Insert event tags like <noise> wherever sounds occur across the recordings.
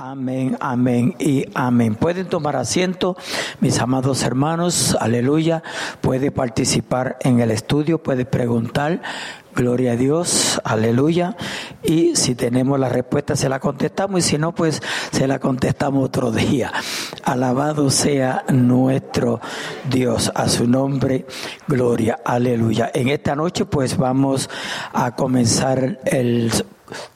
Amén, amén y amén. Pueden tomar asiento, mis amados hermanos, aleluya. Puede participar en el estudio, puede preguntar, gloria a Dios, aleluya. Y si tenemos la respuesta, se la contestamos y si no, pues se la contestamos otro día. Alabado sea nuestro Dios, a su nombre, gloria, aleluya. En esta noche, pues vamos a comenzar el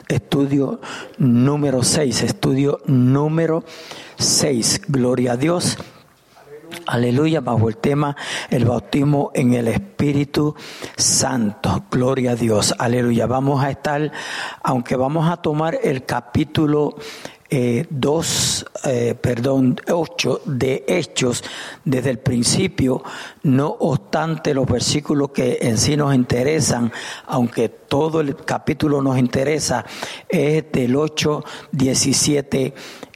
estudio número 6, estudio número 6. Gloria a Dios. Aleluya, bajo el tema el bautismo en el Espíritu Santo. Gloria a Dios. Aleluya. Vamos a estar, aunque vamos a tomar el capítulo 2, eh, eh, perdón, 8 de Hechos desde el principio, no obstante los versículos que en sí nos interesan, aunque todo el capítulo nos interesa, es del 8, 17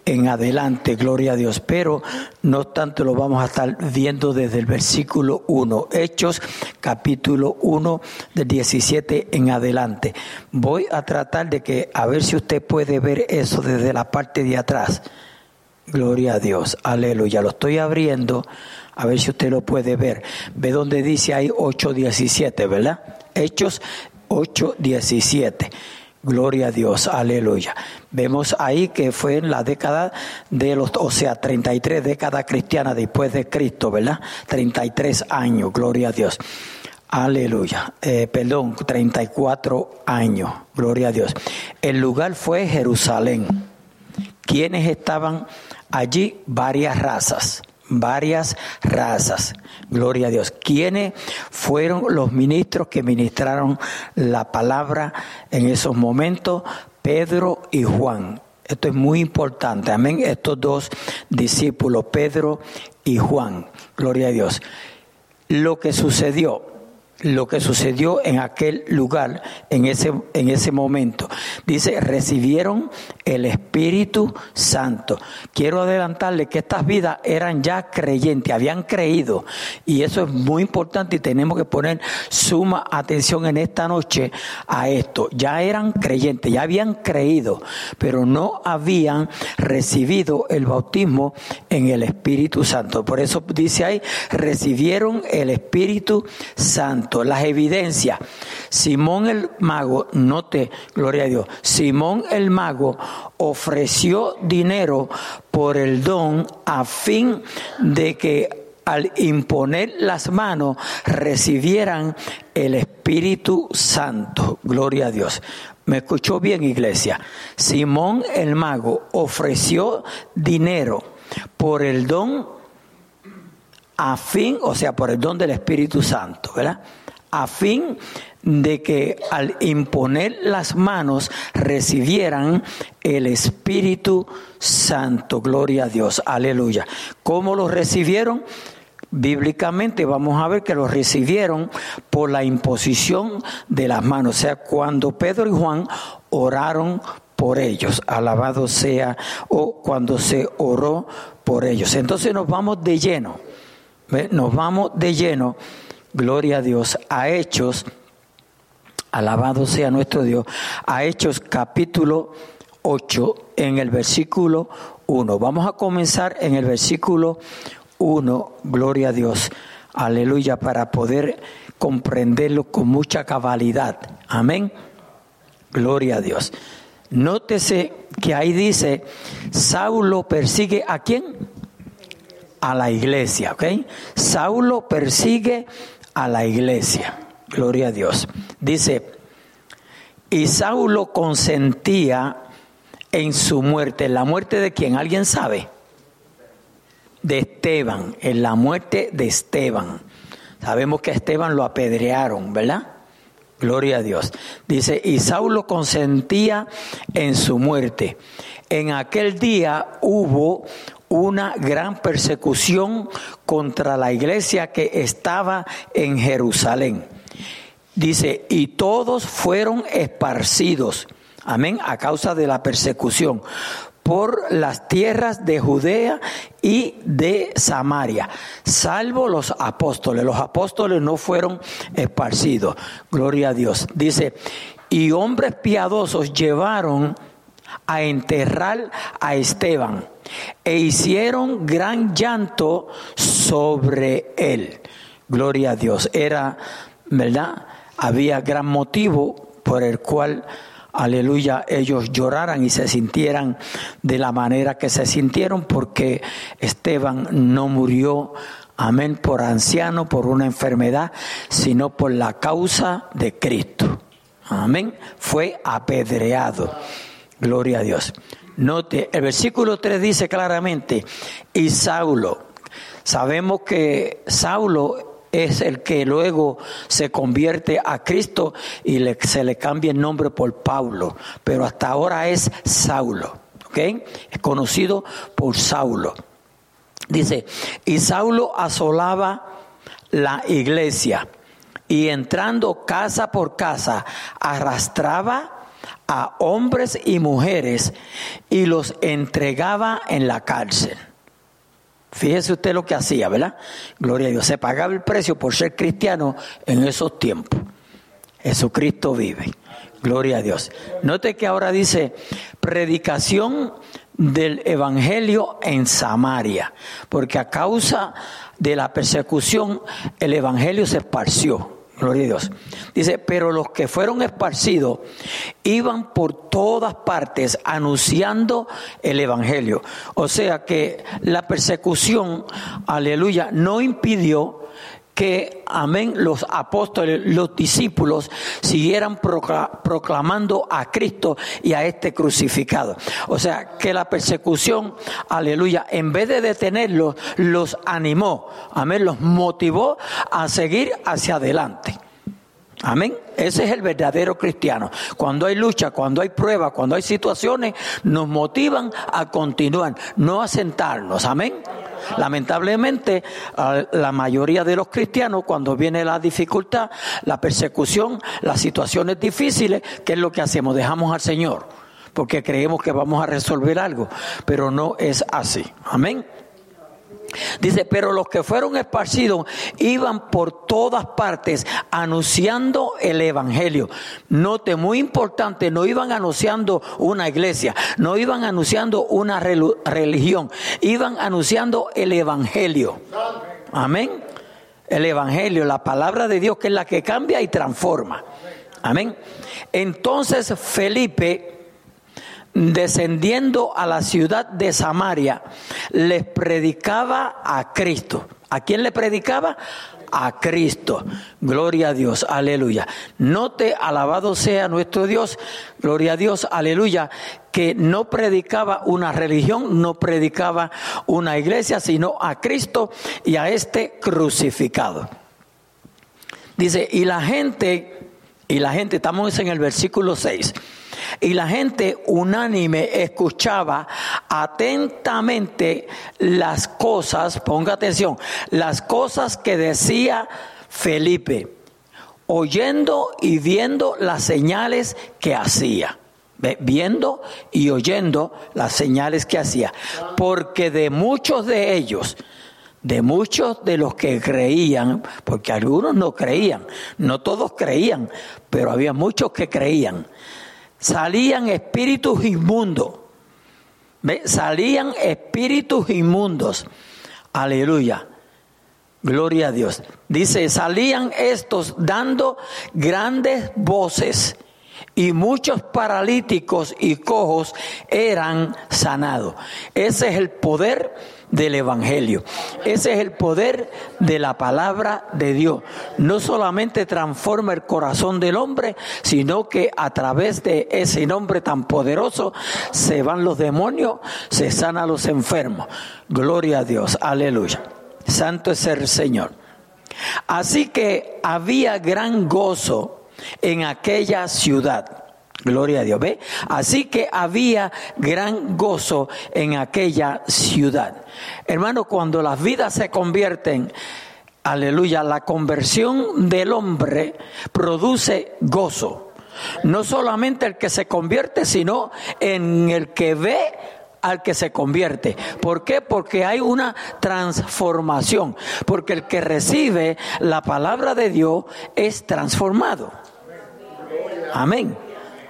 en adelante, gloria a Dios. Pero no tanto lo vamos a estar viendo desde el versículo 1, Hechos capítulo 1 del 17 en adelante. Voy a tratar de que, a ver si usted puede ver eso desde la parte de atrás. Gloria a Dios, aleluya. Lo estoy abriendo, a ver si usted lo puede ver. Ve donde dice ahí 8.17, ¿verdad? Hechos 8.17. Gloria a Dios, aleluya. Vemos ahí que fue en la década de los, o sea, 33 décadas cristianas después de Cristo, ¿verdad? 33 años, gloria a Dios. Aleluya. Eh, perdón, 34 años, gloria a Dios. El lugar fue Jerusalén. ¿Quiénes estaban allí? Varias razas varias razas. Gloria a Dios. ¿Quiénes fueron los ministros que ministraron la palabra en esos momentos? Pedro y Juan. Esto es muy importante. Amén. Estos dos discípulos, Pedro y Juan. Gloria a Dios. Lo que sucedió lo que sucedió en aquel lugar, en ese, en ese momento. Dice, recibieron el Espíritu Santo. Quiero adelantarle que estas vidas eran ya creyentes, habían creído. Y eso es muy importante y tenemos que poner suma atención en esta noche a esto. Ya eran creyentes, ya habían creído, pero no habían recibido el bautismo en el Espíritu Santo. Por eso dice ahí, recibieron el Espíritu Santo las evidencias. Simón el mago, note, gloria a Dios, Simón el mago ofreció dinero por el don a fin de que al imponer las manos recibieran el Espíritu Santo. Gloria a Dios. ¿Me escuchó bien, iglesia? Simón el mago ofreció dinero por el don a fin, o sea, por el don del Espíritu Santo, ¿verdad? A fin de que al imponer las manos recibieran el Espíritu Santo. Gloria a Dios, aleluya. ¿Cómo lo recibieron? Bíblicamente vamos a ver que lo recibieron por la imposición de las manos. O sea, cuando Pedro y Juan oraron por ellos, alabado sea, o cuando se oró por ellos. Entonces nos vamos de lleno nos vamos de lleno, gloria a Dios, a Hechos, alabado sea nuestro Dios, a Hechos capítulo 8 en el versículo 1. Vamos a comenzar en el versículo 1, gloria a Dios, aleluya, para poder comprenderlo con mucha cabalidad. Amén. Gloria a Dios. Nótese que ahí dice, Saulo persigue a quién? A la iglesia, ¿ok? Saulo persigue a la iglesia. Gloria a Dios. Dice, y Saulo consentía en su muerte. ¿En la muerte de quién? ¿Alguien sabe? De Esteban, en la muerte de Esteban. Sabemos que a Esteban lo apedrearon, ¿verdad? Gloria a Dios. Dice, y Saulo consentía en su muerte. En aquel día hubo una gran persecución contra la iglesia que estaba en Jerusalén. Dice, y todos fueron esparcidos, amén, a causa de la persecución por las tierras de Judea y de Samaria, salvo los apóstoles. Los apóstoles no fueron esparcidos. Gloria a Dios. Dice, y hombres piadosos llevaron a enterrar a Esteban e hicieron gran llanto sobre él. Gloria a Dios. Era, ¿verdad? Había gran motivo por el cual, aleluya, ellos lloraran y se sintieran de la manera que se sintieron porque Esteban no murió, amén, por anciano, por una enfermedad, sino por la causa de Cristo. Amén. Fue apedreado. Gloria a Dios. Note, el versículo 3 dice claramente, y Saulo, sabemos que Saulo es el que luego se convierte a Cristo y se le cambia el nombre por Pablo, pero hasta ahora es Saulo, ¿ok? Es conocido por Saulo. Dice, y Saulo asolaba la iglesia y entrando casa por casa arrastraba a hombres y mujeres y los entregaba en la cárcel. Fíjese usted lo que hacía, ¿verdad? Gloria a Dios. Se pagaba el precio por ser cristiano en esos tiempos. Jesucristo vive. Gloria a Dios. Note que ahora dice predicación del Evangelio en Samaria, porque a causa de la persecución el Evangelio se esparció. Gloria a Dios. Dice, pero los que fueron esparcidos iban por todas partes anunciando el Evangelio. O sea que la persecución, aleluya, no impidió que, amén, los apóstoles, los discípulos siguieran proclamando a Cristo y a este crucificado. O sea, que la persecución, aleluya, en vez de detenerlos, los animó, amén, los motivó a seguir hacia adelante. Amén. Ese es el verdadero cristiano. Cuando hay lucha, cuando hay prueba, cuando hay situaciones, nos motivan a continuar, no a sentarnos. Amén. Lamentablemente, la mayoría de los cristianos, cuando viene la dificultad, la persecución, las situaciones difíciles, ¿qué es lo que hacemos? Dejamos al Señor, porque creemos que vamos a resolver algo, pero no es así. Amén. Dice, pero los que fueron esparcidos iban por todas partes anunciando el Evangelio. Note, muy importante, no iban anunciando una iglesia, no iban anunciando una religión, iban anunciando el Evangelio. Amén. El Evangelio, la palabra de Dios que es la que cambia y transforma. Amén. Entonces Felipe descendiendo a la ciudad de Samaria, les predicaba a Cristo. ¿A quién le predicaba? A Cristo. Gloria a Dios, aleluya. Note, alabado sea nuestro Dios, gloria a Dios, aleluya, que no predicaba una religión, no predicaba una iglesia, sino a Cristo y a este crucificado. Dice, y la gente, y la gente, estamos en el versículo 6. Y la gente unánime escuchaba atentamente las cosas, ponga atención, las cosas que decía Felipe, oyendo y viendo las señales que hacía viendo y oyendo las señales que hacía. Porque de muchos de ellos, de muchos de los que creían, porque algunos no creían, no todos creían, pero había muchos que creían salían espíritus inmundos. Salían espíritus inmundos. Aleluya. Gloria a Dios. Dice, salían estos dando grandes voces y muchos paralíticos y cojos eran sanados. Ese es el poder del Evangelio. Ese es el poder de la palabra de Dios. No solamente transforma el corazón del hombre, sino que a través de ese nombre tan poderoso se van los demonios, se sanan los enfermos. Gloria a Dios, aleluya. Santo es el Señor. Así que había gran gozo en aquella ciudad Gloria a Dios. ¿Ve? Así que había gran gozo en aquella ciudad. Hermano, cuando las vidas se convierten, aleluya, la conversión del hombre produce gozo. No solamente el que se convierte, sino en el que ve al que se convierte. ¿Por qué? Porque hay una transformación. Porque el que recibe la palabra de Dios es transformado. Amén.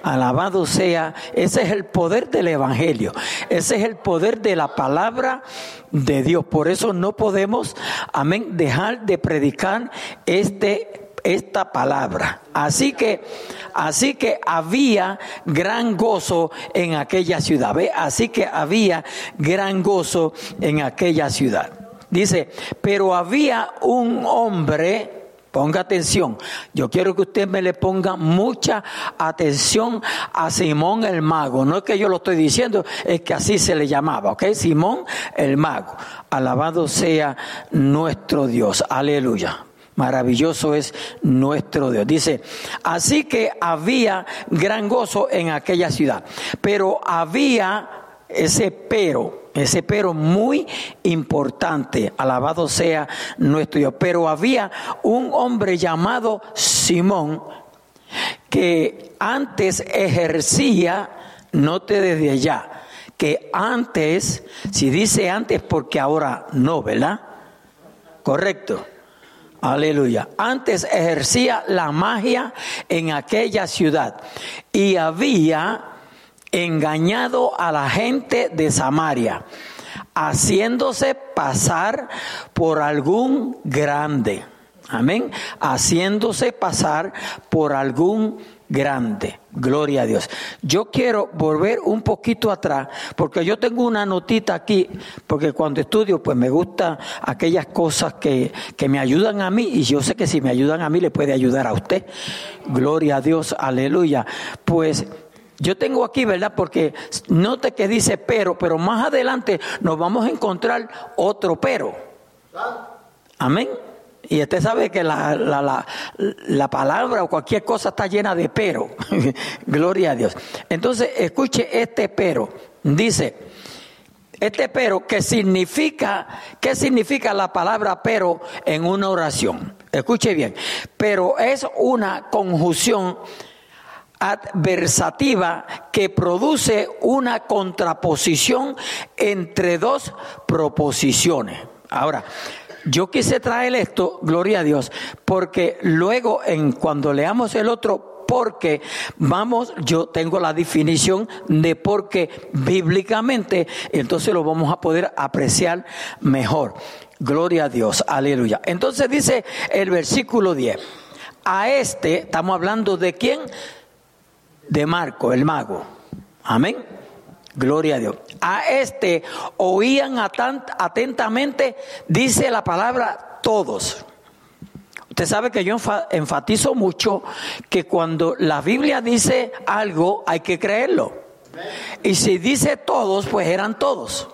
Alabado sea, ese es el poder del Evangelio, ese es el poder de la palabra de Dios. Por eso no podemos, amén, dejar de predicar este esta palabra. Así que, así que había gran gozo en aquella ciudad. ¿Ve? Así que había gran gozo en aquella ciudad. Dice, pero había un hombre Ponga atención. Yo quiero que usted me le ponga mucha atención a Simón el mago. No es que yo lo estoy diciendo, es que así se le llamaba, ¿ok? Simón el mago. Alabado sea nuestro Dios. Aleluya. Maravilloso es nuestro Dios. Dice, así que había gran gozo en aquella ciudad, pero había ese pero, ese pero muy importante, alabado sea nuestro Dios. Pero había un hombre llamado Simón que antes ejercía, note desde allá, que antes, si dice antes porque ahora no, ¿verdad? Correcto Aleluya. Antes ejercía la magia en aquella ciudad y había engañado a la gente de Samaria, haciéndose pasar por algún grande. Amén. Haciéndose pasar por algún grande. Gloria a Dios. Yo quiero volver un poquito atrás, porque yo tengo una notita aquí, porque cuando estudio, pues me gustan aquellas cosas que, que me ayudan a mí, y yo sé que si me ayudan a mí, le puede ayudar a usted. Gloria a Dios, aleluya. Pues yo tengo aquí, ¿verdad? Porque note que dice pero, pero más adelante nos vamos a encontrar otro pero. Amén. Y usted sabe que la, la, la, palabra o cualquier cosa está llena de pero. <laughs> Gloria a Dios. Entonces, escuche este pero. Dice, este pero, ¿qué significa, ¿qué significa la palabra pero en una oración? Escuche bien. Pero es una conjunción adversativa que produce una contraposición entre dos proposiciones. Ahora, yo quise traer esto, gloria a Dios, porque luego en cuando leamos el otro porque vamos, yo tengo la definición de porque bíblicamente, entonces lo vamos a poder apreciar mejor. Gloria a Dios, aleluya. Entonces dice el versículo 10, a este, estamos hablando de quién? De Marco, el mago. Amén. Gloria a Dios. A este oían atentamente, dice la palabra, todos. Usted sabe que yo enfatizo mucho que cuando la Biblia dice algo hay que creerlo. Y si dice todos, pues eran todos.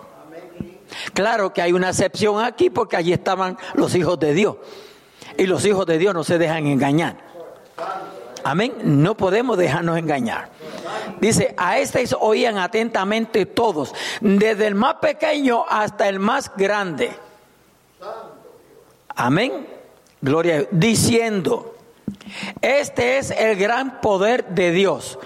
Claro que hay una excepción aquí porque allí estaban los hijos de Dios. Y los hijos de Dios no se dejan engañar. Amén. No podemos dejarnos engañar. Dice, a este oían atentamente todos, desde el más pequeño hasta el más grande. Amén. Gloria Diciendo, este es el gran poder de Dios.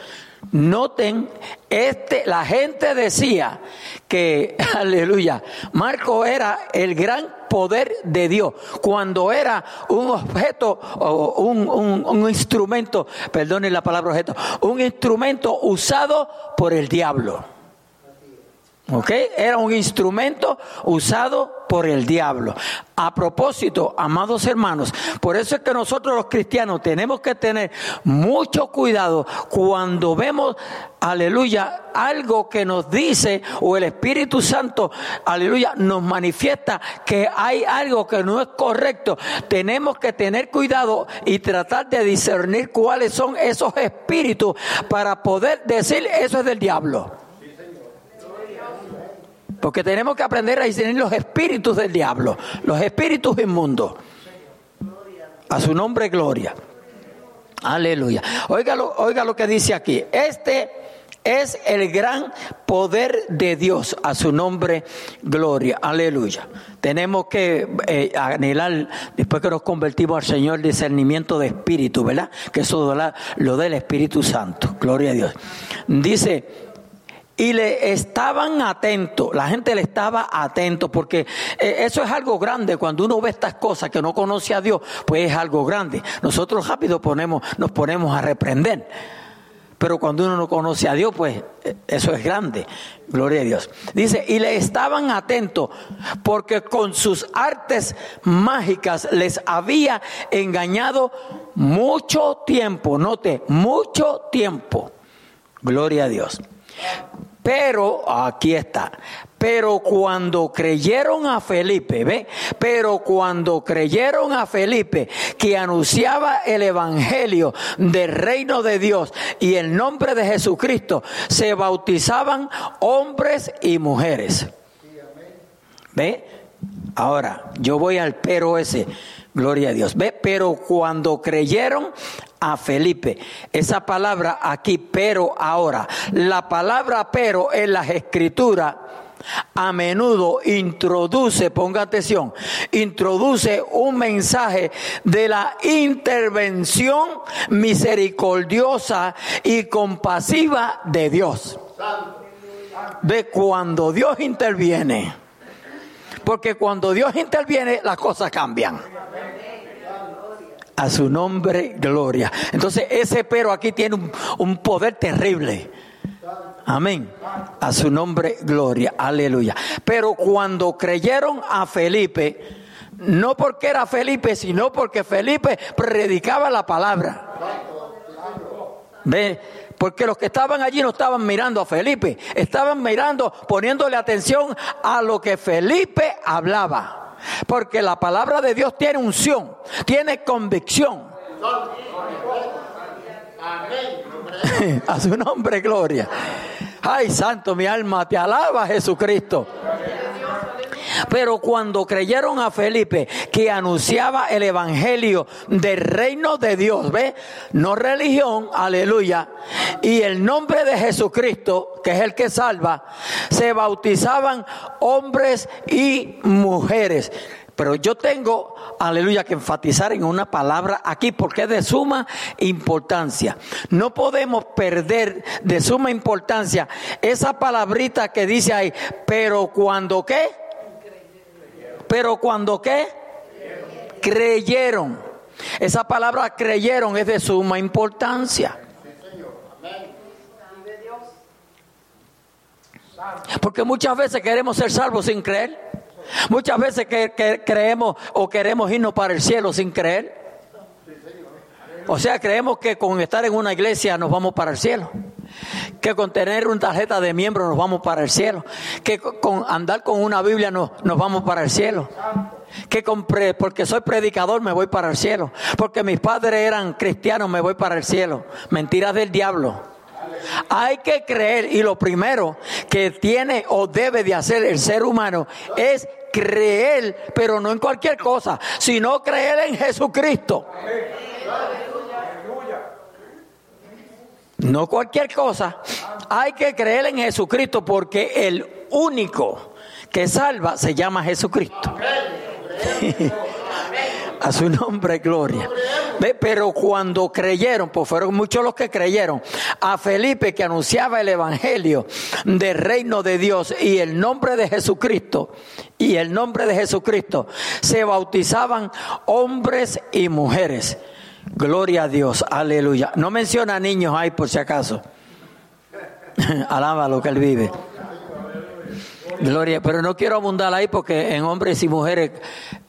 Noten, este, la gente decía que, <laughs> aleluya, Marco era el gran poder de Dios, cuando era un objeto o un, un, instrumento, perdone la palabra objeto, un instrumento usado por el diablo. ¿Ok? Era un instrumento usado por el diablo. A propósito, amados hermanos, por eso es que nosotros los cristianos tenemos que tener mucho cuidado cuando vemos, aleluya, algo que nos dice o el Espíritu Santo, aleluya, nos manifiesta que hay algo que no es correcto. Tenemos que tener cuidado y tratar de discernir cuáles son esos espíritus para poder decir eso es del diablo. Porque tenemos que aprender a discernir los espíritus del diablo, los espíritus inmundos. A su nombre, gloria. Aleluya. Oiga lo, oiga lo que dice aquí. Este es el gran poder de Dios. A su nombre, gloria. Aleluya. Tenemos que eh, anhelar, después que nos convertimos al Señor, discernimiento de espíritu, ¿verdad? Que eso lo del Espíritu Santo. Gloria a Dios. Dice y le estaban atentos, la gente le estaba atento, porque eh, eso es algo grande, cuando uno ve estas cosas que no conoce a Dios, pues es algo grande. Nosotros rápido ponemos, nos ponemos a reprender. Pero cuando uno no conoce a Dios, pues eh, eso es grande. Gloria a Dios. Dice, y le estaban atentos porque con sus artes mágicas les había engañado mucho tiempo. Note, mucho tiempo. Gloria a Dios. Pero, aquí está, pero cuando creyeron a Felipe, ¿ve? Pero cuando creyeron a Felipe que anunciaba el evangelio del reino de Dios y el nombre de Jesucristo, se bautizaban hombres y mujeres. ¿Ve? Ahora, yo voy al pero ese. Gloria a Dios. ¿Ve? Pero cuando creyeron a Felipe, esa palabra aquí, pero ahora, la palabra pero en las escrituras a menudo introduce, ponga atención, introduce un mensaje de la intervención misericordiosa y compasiva de Dios. De cuando Dios interviene. Porque cuando Dios interviene, las cosas cambian. A su nombre, gloria. Entonces, ese pero aquí tiene un, un poder terrible. Amén. A su nombre, gloria. Aleluya. Pero cuando creyeron a Felipe, no porque era Felipe, sino porque Felipe predicaba la palabra. ¿Ve? Porque los que estaban allí no estaban mirando a Felipe, estaban mirando, poniéndole atención a lo que Felipe hablaba. Porque la palabra de Dios tiene unción, tiene convicción. <laughs> A su nombre, gloria. Ay, santo, mi alma te alaba, Jesucristo. Pero cuando creyeron a Felipe que anunciaba el evangelio del reino de Dios, ¿ve? No religión, aleluya. Y el nombre de Jesucristo, que es el que salva, se bautizaban hombres y mujeres. Pero yo tengo, aleluya, que enfatizar en una palabra aquí porque es de suma importancia. No podemos perder de suma importancia esa palabrita que dice ahí, pero cuando qué? Pero cuando qué? Creyeron. Esa palabra creyeron es de suma importancia. Porque muchas veces queremos ser salvos sin creer. Muchas veces creemos o queremos irnos para el cielo sin creer. O sea, creemos que con estar en una iglesia nos vamos para el cielo. Que con tener una tarjeta de miembro nos vamos para el cielo. Que con andar con una Biblia nos, nos vamos para el cielo. Que con porque soy predicador me voy para el cielo. Porque mis padres eran cristianos me voy para el cielo. Mentiras del diablo. Hay que creer y lo primero que tiene o debe de hacer el ser humano es creer, pero no en cualquier cosa, sino creer en Jesucristo. No cualquier cosa. Hay que creer en Jesucristo porque el único que salva se llama Jesucristo. <laughs> A su nombre, gloria. Pero cuando creyeron, pues fueron muchos los que creyeron, a Felipe que anunciaba el Evangelio del reino de Dios y el nombre de Jesucristo, y el nombre de Jesucristo, se bautizaban hombres y mujeres. Gloria a Dios, aleluya. No menciona niños ahí por si acaso. <laughs> Alaba lo que él vive. Gloria, pero no quiero abundar ahí porque en hombres y mujeres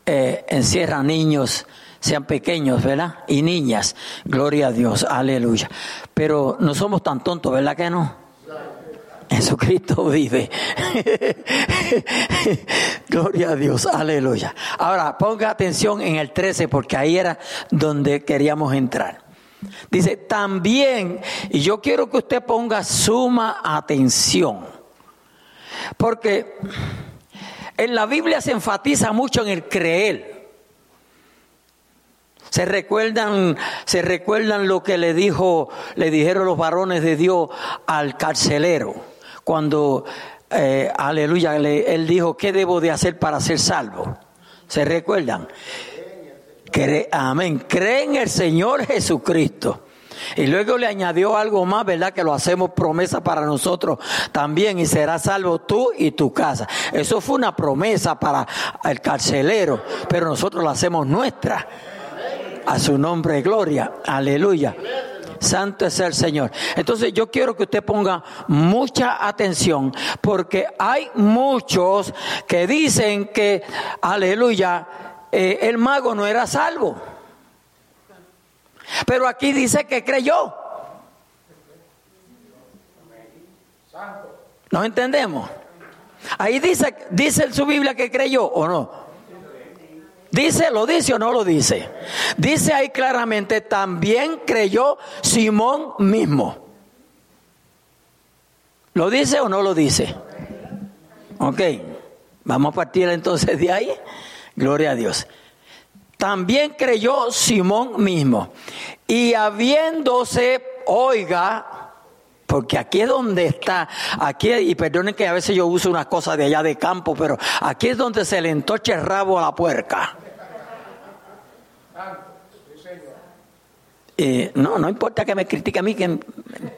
eh, encierran niños, sean pequeños, ¿verdad? Y niñas. Gloria a Dios, aleluya. Pero no somos tan tontos, ¿verdad que no? Jesucristo vive. <laughs> Gloria a Dios, aleluya. Ahora, ponga atención en el 13 porque ahí era donde queríamos entrar. Dice, también, y yo quiero que usted ponga suma atención porque en la Biblia se enfatiza mucho en el creer. Se recuerdan, se recuerdan lo que le dijo, le dijeron los varones de Dios al carcelero cuando, eh, aleluya, él dijo, ¿qué debo de hacer para ser salvo? ¿Se recuerdan? amén. Cree en el Señor Jesucristo y luego le añadió algo más, ¿verdad? Que lo hacemos promesa para nosotros también y serás salvo tú y tu casa. Eso fue una promesa para el carcelero, pero nosotros la hacemos nuestra. A su nombre, gloria. Aleluya. Santo es el Señor. Entonces yo quiero que usted ponga mucha atención porque hay muchos que dicen que, aleluya, eh, el mago no era salvo. Pero aquí dice que creyó. ¿No entendemos? Ahí dice, dice en su Biblia que creyó o no. Dice, lo dice o no lo dice. Dice ahí claramente, también creyó Simón mismo. ¿Lo dice o no lo dice? Ok, vamos a partir entonces de ahí. Gloria a Dios. También creyó Simón mismo. Y habiéndose, oiga, porque aquí es donde está, aquí, y perdonen que a veces yo uso una cosa de allá de campo, pero aquí es donde se le entoche el rabo a la puerca. Eh, no, no importa que me critiquen a mí, que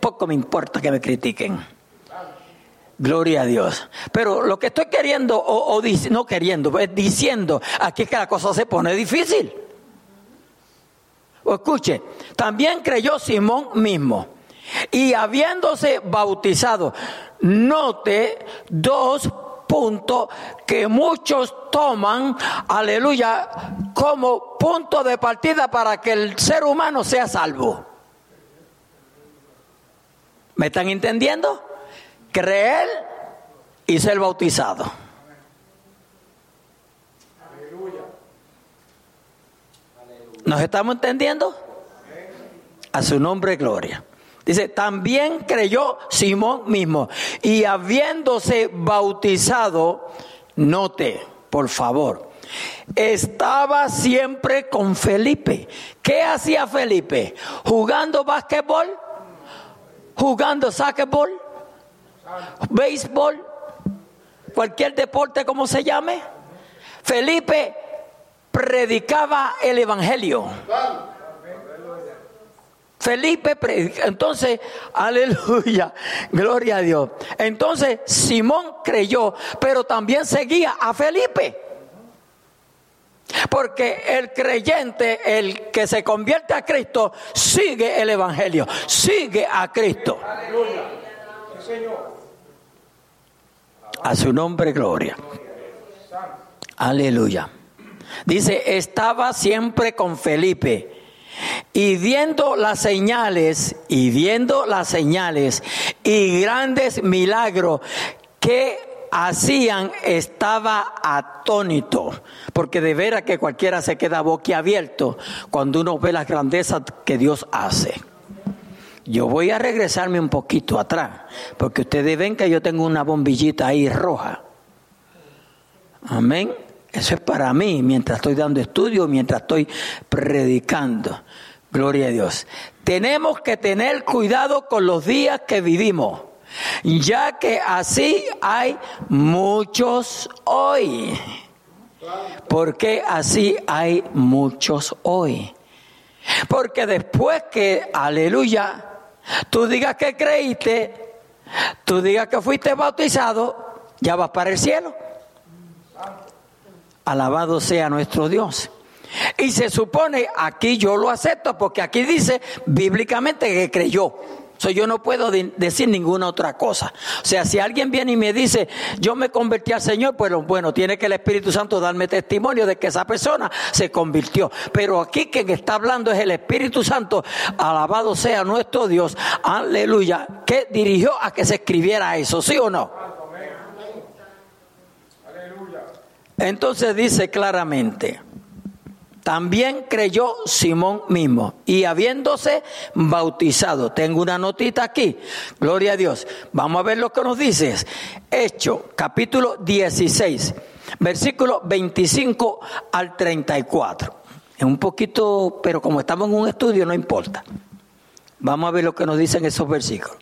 poco me importa que me critiquen. Gloria a Dios. Pero lo que estoy queriendo, o, no queriendo, es diciendo, aquí es que la cosa se pone difícil. O escuche, también creyó Simón mismo y habiéndose bautizado. Note dos puntos que muchos toman, aleluya, como punto de partida para que el ser humano sea salvo. ¿Me están entendiendo? Creer y ser bautizado. ¿Nos estamos entendiendo? A su nombre, gloria. Dice, también creyó Simón mismo. Y habiéndose bautizado, note, por favor, estaba siempre con Felipe. ¿Qué hacía Felipe? ¿Jugando básquetbol? ¿Jugando soccerball? ¿Béisbol? ¿Cualquier deporte como se llame? Felipe predicaba el Evangelio. Felipe Entonces, aleluya, <laughs> gloria a Dios. Entonces, Simón creyó, pero también seguía a Felipe. Porque el creyente, el que se convierte a Cristo, sigue el Evangelio, sigue a Cristo. A su nombre, gloria. Aleluya. Dice, estaba siempre con Felipe y viendo las señales, y viendo las señales y grandes milagros que hacían, estaba atónito. Porque de veras que cualquiera se queda boquiabierto cuando uno ve las grandezas que Dios hace. Yo voy a regresarme un poquito atrás, porque ustedes ven que yo tengo una bombillita ahí roja. Amén. Eso es para mí, mientras estoy dando estudio, mientras estoy predicando. Gloria a Dios. Tenemos que tener cuidado con los días que vivimos, ya que así hay muchos hoy. Porque así hay muchos hoy. Porque después que, aleluya, tú digas que creíste, tú digas que fuiste bautizado, ya vas para el cielo. Alabado sea nuestro Dios. Y se supone, aquí yo lo acepto, porque aquí dice bíblicamente que creyó. So, yo no puedo decir ninguna otra cosa. O sea, si alguien viene y me dice, yo me convertí al Señor, pues bueno, tiene que el Espíritu Santo darme testimonio de que esa persona se convirtió. Pero aquí quien está hablando es el Espíritu Santo, alabado sea nuestro Dios, aleluya, que dirigió a que se escribiera eso, ¿sí o no? Entonces dice claramente, también creyó Simón mismo y habiéndose bautizado. Tengo una notita aquí. Gloria a Dios. Vamos a ver lo que nos dice. Hecho, capítulo 16, versículo 25 al 34. Es un poquito, pero como estamos en un estudio, no importa. Vamos a ver lo que nos dicen esos versículos.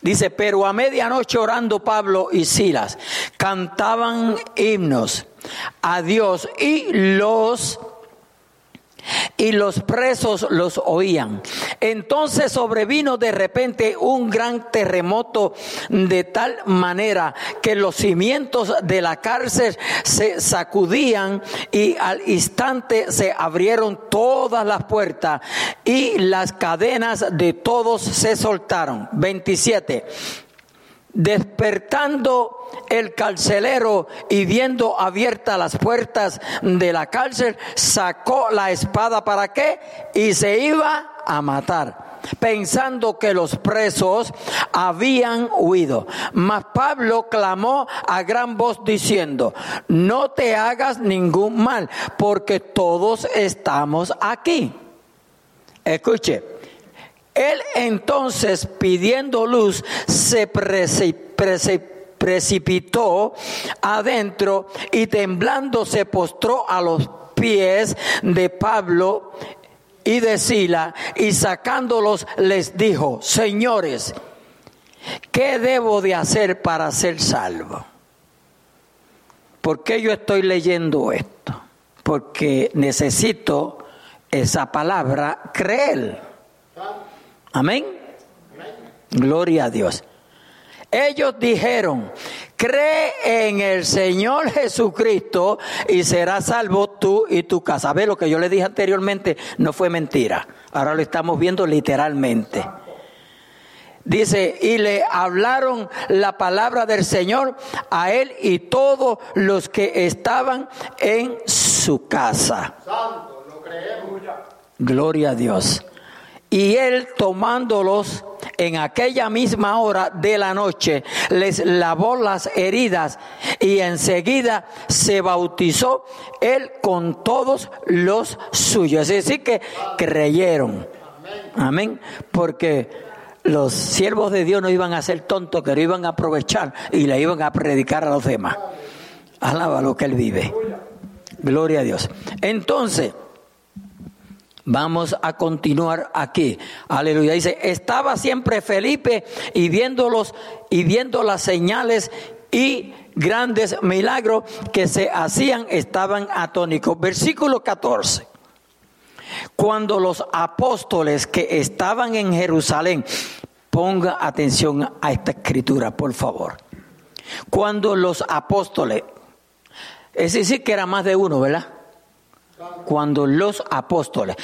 Dice, pero a medianoche orando Pablo y Silas cantaban himnos a Dios y los y los presos los oían. Entonces sobrevino de repente un gran terremoto de tal manera que los cimientos de la cárcel se sacudían y al instante se abrieron todas las puertas y las cadenas de todos se soltaron. 27. Despertando el carcelero y viendo abiertas las puertas de la cárcel, sacó la espada para qué y se iba a matar pensando que los presos habían huido. Mas Pablo clamó a gran voz diciendo, no te hagas ningún mal, porque todos estamos aquí. Escuche, él entonces, pidiendo luz, se precipitó adentro y temblando se postró a los pies de Pablo y de Sila y sacándolos les dijo, señores, ¿qué debo de hacer para ser salvo? ¿Por qué yo estoy leyendo esto? Porque necesito esa palabra creer. Amén. Gloria a Dios. Ellos dijeron, cree en el Señor Jesucristo y serás salvo tú y tu casa. Ve lo que yo le dije anteriormente, no fue mentira. Ahora lo estamos viendo literalmente. Dice, y le hablaron la palabra del Señor a él y todos los que estaban en su casa. Santo, lo creemos. Gloria a Dios. Y él tomándolos en aquella misma hora de la noche, les lavó las heridas y enseguida se bautizó él con todos los suyos. Es decir, que creyeron. Amén. Porque los siervos de Dios no iban a ser tontos, que iban a aprovechar y le iban a predicar a los demás. Alaba lo que él vive. Gloria a Dios. Entonces, Vamos a continuar aquí. Aleluya. Dice, estaba siempre Felipe y viéndolos y viendo las señales y grandes milagros que se hacían, estaban atónicos. Versículo 14. Cuando los apóstoles que estaban en Jerusalén, ponga atención a esta escritura, por favor. Cuando los apóstoles, es decir, que era más de uno, ¿verdad? Cuando los apóstoles.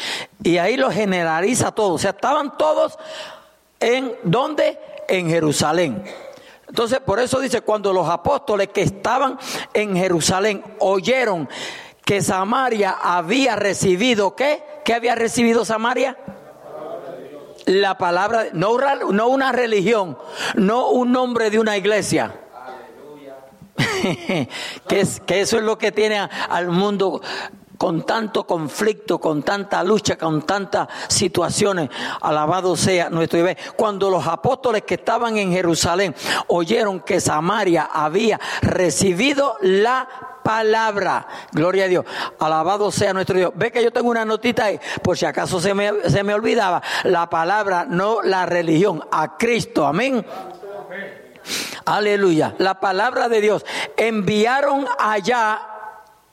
Y ahí lo generaliza todo. O sea, estaban todos en ¿dónde? En Jerusalén. Entonces, por eso dice, cuando los apóstoles que estaban en Jerusalén oyeron que Samaria había recibido, ¿qué? ¿Qué había recibido Samaria? La palabra, no, no una religión, no un nombre de una iglesia. <laughs> que, es, que eso es lo que tiene al mundo con tanto conflicto, con tanta lucha, con tantas situaciones. Alabado sea nuestro Dios. Cuando los apóstoles que estaban en Jerusalén oyeron que Samaria había recibido la palabra. Gloria a Dios. Alabado sea nuestro Dios. Ve que yo tengo una notita ahí, por si acaso se me, se me olvidaba. La palabra, no la religión, a Cristo. Amén. Aleluya. La palabra de Dios. Enviaron allá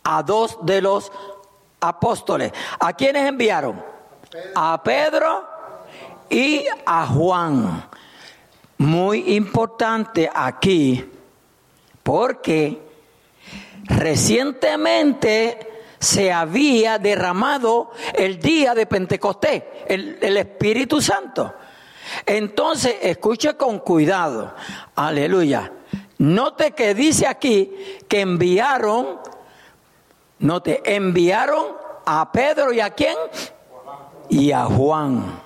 a dos de los apóstoles. ¿A quiénes enviaron? A Pedro y a Juan. Muy importante aquí, porque recientemente se había derramado el día de Pentecostés, el, el Espíritu Santo. Entonces, escuche con cuidado, aleluya. Note que dice aquí que enviaron no te enviaron a Pedro y a quién? Y a Juan.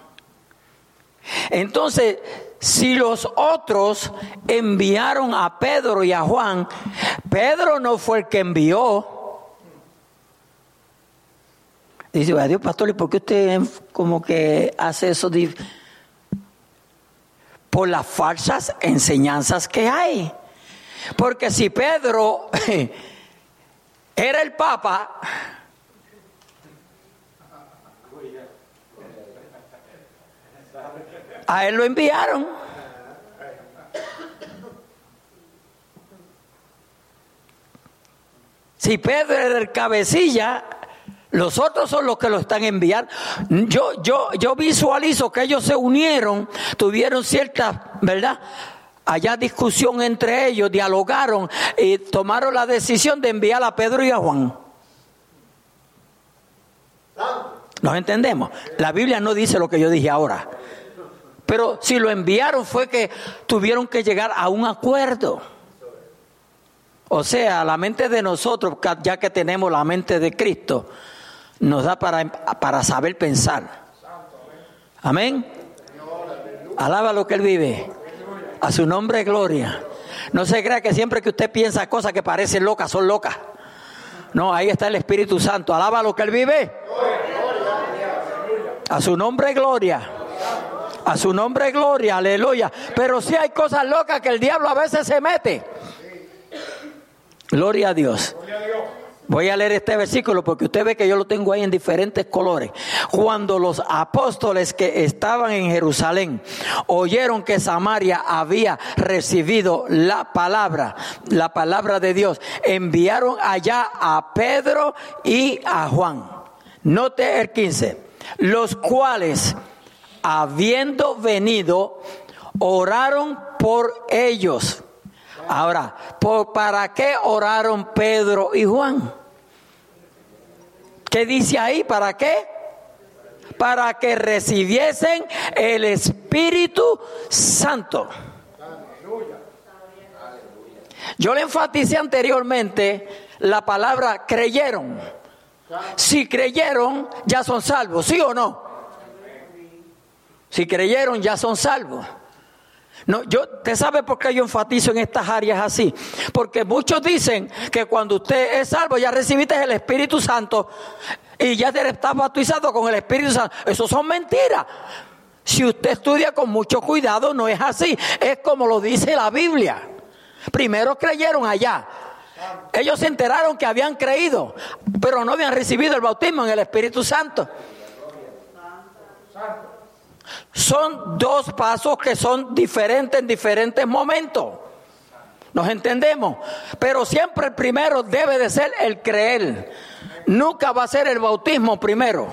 Entonces, si los otros enviaron a Pedro y a Juan, Pedro no fue el que envió. Dice, adiós pastor, ¿y por qué usted como que hace eso? Por las falsas enseñanzas que hay. Porque si Pedro <laughs> era el Papa. A él lo enviaron. Si Pedro era el cabecilla, Los otros son los que lo están enviando. Yo, yo, yo visualizo que ellos se unieron, tuvieron cierta, ¿verdad? Allá discusión entre ellos, dialogaron y tomaron la decisión de enviar a Pedro y a Juan. ¿Nos entendemos? La Biblia no dice lo que yo dije ahora. Pero si lo enviaron fue que tuvieron que llegar a un acuerdo. O sea, la mente de nosotros, ya que tenemos la mente de Cristo, nos da para, para saber pensar. Amén. Alaba lo que Él vive. A su nombre, gloria. No se crea que siempre que usted piensa cosas que parecen locas, son locas. No, ahí está el Espíritu Santo. Alaba lo que Él vive. A su nombre, gloria. A su nombre, gloria. Aleluya. Pero si hay cosas locas que el diablo a veces se mete. Gloria a Dios. Voy a leer este versículo porque usted ve que yo lo tengo ahí en diferentes colores. Cuando los apóstoles que estaban en Jerusalén oyeron que Samaria había recibido la palabra, la palabra de Dios, enviaron allá a Pedro y a Juan. Note el 15. Los cuales, habiendo venido, oraron por ellos Ahora, ¿para qué oraron Pedro y Juan? ¿Qué dice ahí? ¿Para qué? Para que recibiesen el Espíritu Santo. Yo le enfaticé anteriormente la palabra creyeron. Si creyeron, ya son salvos, ¿sí o no? Si creyeron, ya son salvos. No, yo, ¿Te sabe por qué yo enfatizo en estas áreas así? Porque muchos dicen que cuando usted es salvo ya recibiste el Espíritu Santo y ya te estás bautizado con el Espíritu Santo. Eso son mentiras. Si usted estudia con mucho cuidado, no es así. Es como lo dice la Biblia. Primero creyeron allá. Ellos se enteraron que habían creído, pero no habían recibido el bautismo en el Espíritu Santo. Son dos pasos que son diferentes en diferentes momentos. ¿Nos entendemos? Pero siempre el primero debe de ser el creer. Nunca va a ser el bautismo primero.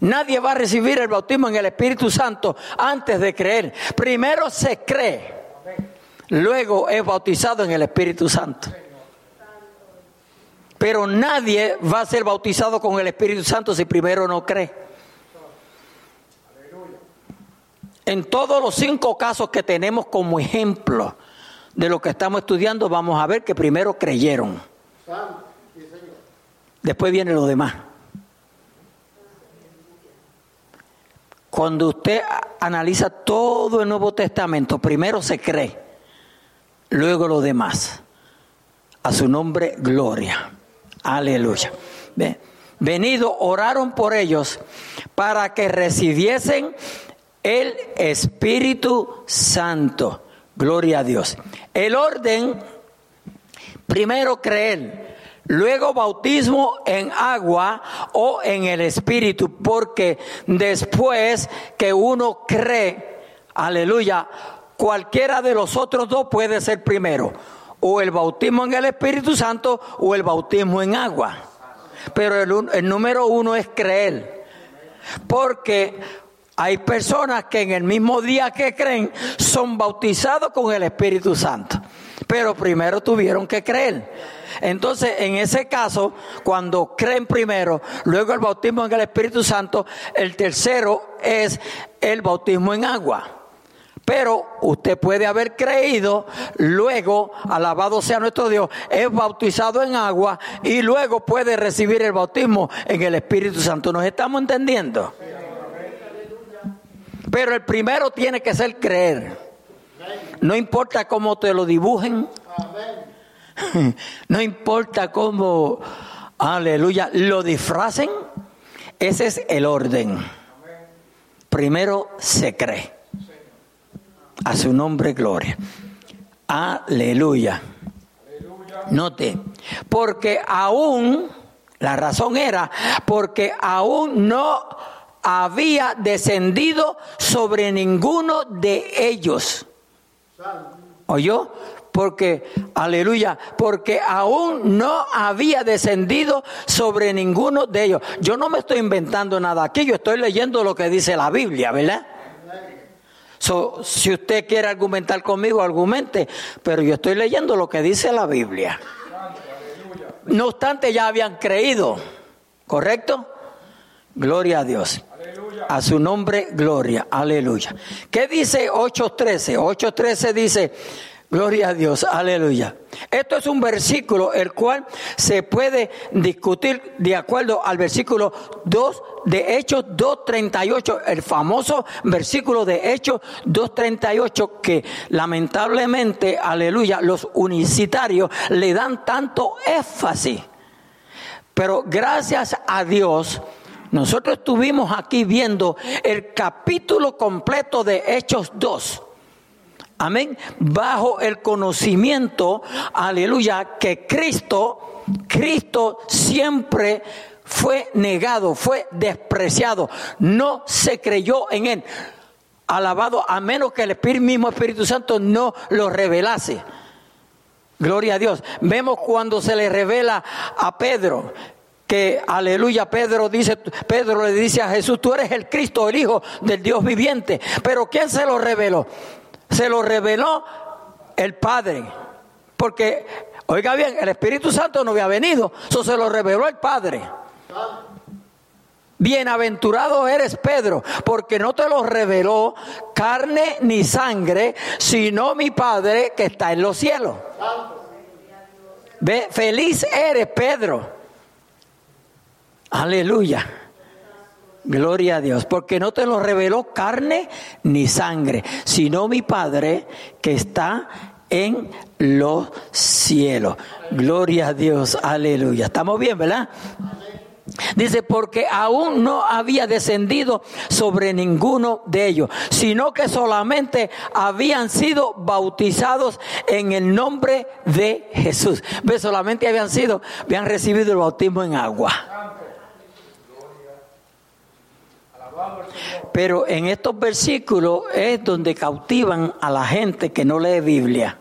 Nadie va a recibir el bautismo en el Espíritu Santo antes de creer. Primero se cree, luego es bautizado en el Espíritu Santo. Pero nadie va a ser bautizado con el Espíritu Santo si primero no cree. En todos los cinco casos que tenemos como ejemplo de lo que estamos estudiando, vamos a ver que primero creyeron. Después viene lo demás. Cuando usted analiza todo el Nuevo Testamento, primero se cree, luego lo demás. A su nombre, gloria. Aleluya. Venido, oraron por ellos para que recibiesen el Espíritu Santo. Gloria a Dios. El orden, primero creer, luego bautismo en agua o en el Espíritu, porque después que uno cree, aleluya, cualquiera de los otros dos puede ser primero, o el bautismo en el Espíritu Santo o el bautismo en agua. Pero el, número uno es creer, porque hay personas que en el mismo día que creen son bautizados con el Espíritu Santo, pero primero tuvieron que creer. Entonces, en ese caso, cuando creen primero, luego el bautismo en el Espíritu Santo, el tercero es el bautismo en agua. Pero usted puede haber creído, luego, alabado sea nuestro Dios, es bautizado en agua y luego puede recibir el bautismo en el Espíritu Santo. ¿Nos estamos entendiendo? Pero el primero tiene que ser creer. No importa cómo te lo dibujen. <laughs> No importa cómo, aleluya, lo disfracen. Ese es el orden. Primero se cree. A su nombre, gloria. Aleluya. Note, porque aún, la razón era, porque aún no había descendido sobre ninguno de ellos. ¿Oyó? porque, aleluya, porque aún no había descendido sobre ninguno de ellos. Yo no me estoy inventando nada aquí, yo estoy leyendo lo que dice la Biblia, ¿verdad? Si usted quiere argumentar conmigo, argumente, pero yo estoy leyendo lo que dice la Biblia. No obstante, ya habían creído, ¿correcto? Gloria a Dios. A su nombre, gloria. Aleluya. ¿Qué dice 8.13? 8.13 dice, gloria a Dios. Aleluya. Esto es un versículo el cual se puede discutir de acuerdo al versículo 2 de Hechos 2.38, el famoso versículo de Hechos 2.38 que lamentablemente, aleluya, los unicitarios le dan tanto énfasis. Pero gracias a Dios, nosotros estuvimos aquí viendo el capítulo completo de Hechos 2. Amén. Bajo el conocimiento, aleluya, que Cristo, Cristo siempre fue negado, fue despreciado, no se creyó en él. Alabado a menos que el Espíritu mismo Espíritu Santo no lo revelase. Gloria a Dios. Vemos cuando se le revela a Pedro que aleluya Pedro dice Pedro le dice a Jesús, tú eres el Cristo, el hijo del Dios viviente. Pero ¿quién se lo reveló? Se lo reveló el Padre. Porque oiga bien, el Espíritu Santo no había venido, eso se lo reveló el Padre. Bienaventurado eres Pedro, porque no te lo reveló carne ni sangre, sino mi Padre que está en los cielos. Ve, feliz eres Pedro Aleluya. Gloria a Dios, porque no te lo reveló carne ni sangre, sino mi Padre que está en los cielos. Gloria a Dios, aleluya. Estamos bien, ¿verdad? Dice, porque aún no había descendido sobre ninguno de ellos, sino que solamente habían sido bautizados en el nombre de Jesús. Ve, solamente habían sido, habían recibido el bautismo en agua. Pero en estos versículos es donde cautivan a la gente que no lee Biblia.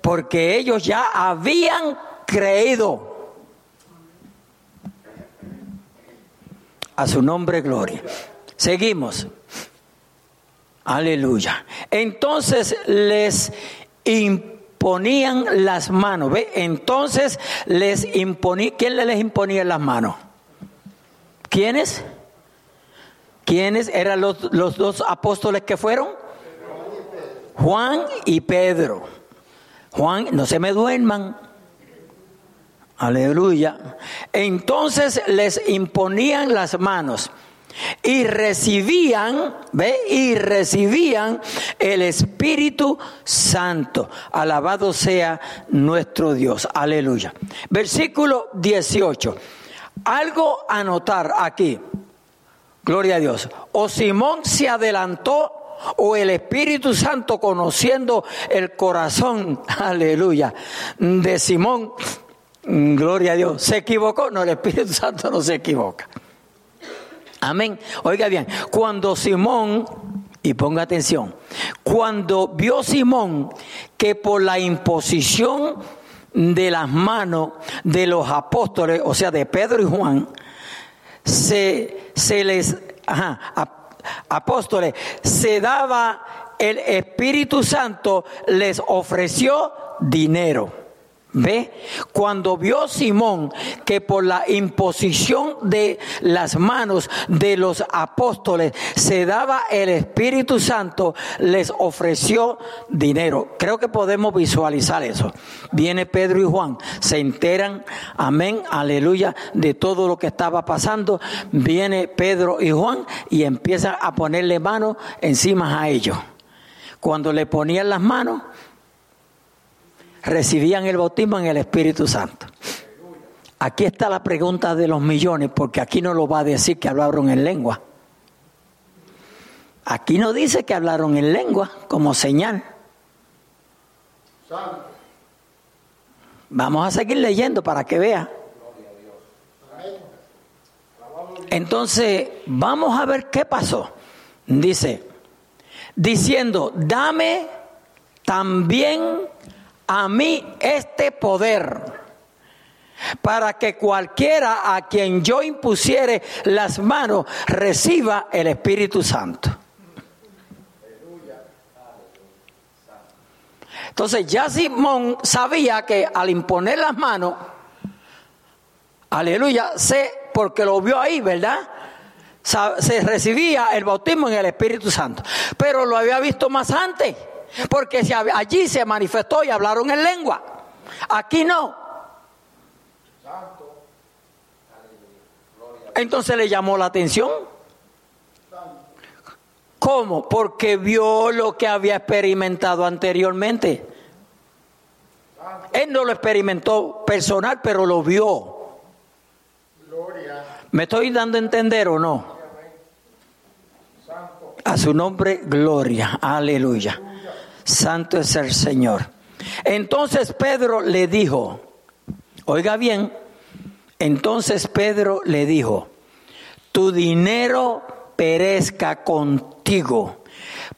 Porque ellos ya habían creído. A su nombre, gloria. Seguimos. Aleluya. Entonces les imponían las manos. ¿Ve? Entonces les imponía. ¿Quién les imponía las manos? ¿Quiénes? ¿Quiénes eran los, dos apóstoles que fueron? Juan y Pedro. Juan, no se me duerman. Aleluya. Entonces les imponían las manos y recibían, ¿ve? Y recibían el Espíritu Santo. Alabado sea nuestro Dios. Aleluya. Versículo 18. Algo a notar aquí. Gloria a Dios. O Simón se adelantó o el Espíritu Santo conociendo el corazón, <laughs> aleluya, de Simón, gloria a Dios, se equivocó. No, el Espíritu Santo no se equivoca. Amén. Oiga bien, cuando Simón, y ponga atención, cuando vio Simón que por la imposición de las manos de los apóstoles, o sea, de Pedro y Juan, se, se les, ajá, apóstoles, se daba el Espíritu Santo, les ofreció dinero. ¿Ve? Cuando vio Simón que por la imposición de las manos de los apóstoles se daba el Espíritu Santo, les ofreció dinero. Creo que podemos visualizar eso. Viene Pedro y Juan, se enteran, amén, aleluya, de todo lo que estaba pasando. Viene Pedro y Juan y empiezan a ponerle manos encima a ellos. Cuando le ponían las manos, recibían el bautismo en el Espíritu Santo. Aquí está la pregunta de los millones, porque aquí no lo va a decir que hablaron en lengua. Aquí no dice que hablaron en lengua como señal. Vamos a seguir leyendo para que vea. Entonces, vamos a ver qué pasó. Dice, diciendo, dame también a mí este poder para que cualquiera a quien yo impusiere las manos reciba el Espíritu Santo. Entonces ya Simón sabía que al imponer las manos, aleluya, sé porque lo vio ahí, ¿verdad? Se recibía el bautismo en el Espíritu Santo. Pero lo había visto más antes, porque allí se manifestó y hablaron en lengua. Aquí no. Entonces le llamó la atención. ¿Cómo? Porque vio lo que había experimentado anteriormente. Él no lo experimentó personal, pero lo vio. ¿Me estoy dando a entender o no? A su nombre, gloria. Aleluya. Santo es el Señor. Entonces Pedro le dijo, oiga bien, entonces Pedro le dijo, tu dinero perezca contigo,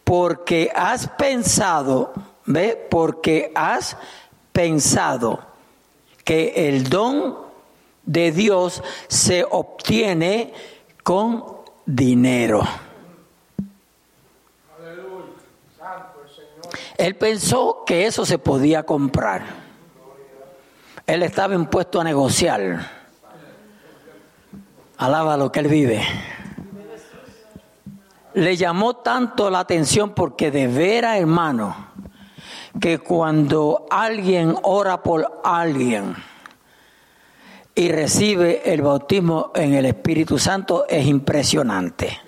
porque has pensado, ¿ve? Porque has pensado que el don de Dios se obtiene con dinero. Él pensó que eso se podía comprar. Él estaba impuesto a negociar. Alaba lo que él vive. Le llamó tanto la atención porque de veras, hermano, que cuando alguien ora por alguien y recibe el bautismo en el Espíritu Santo es impresionante.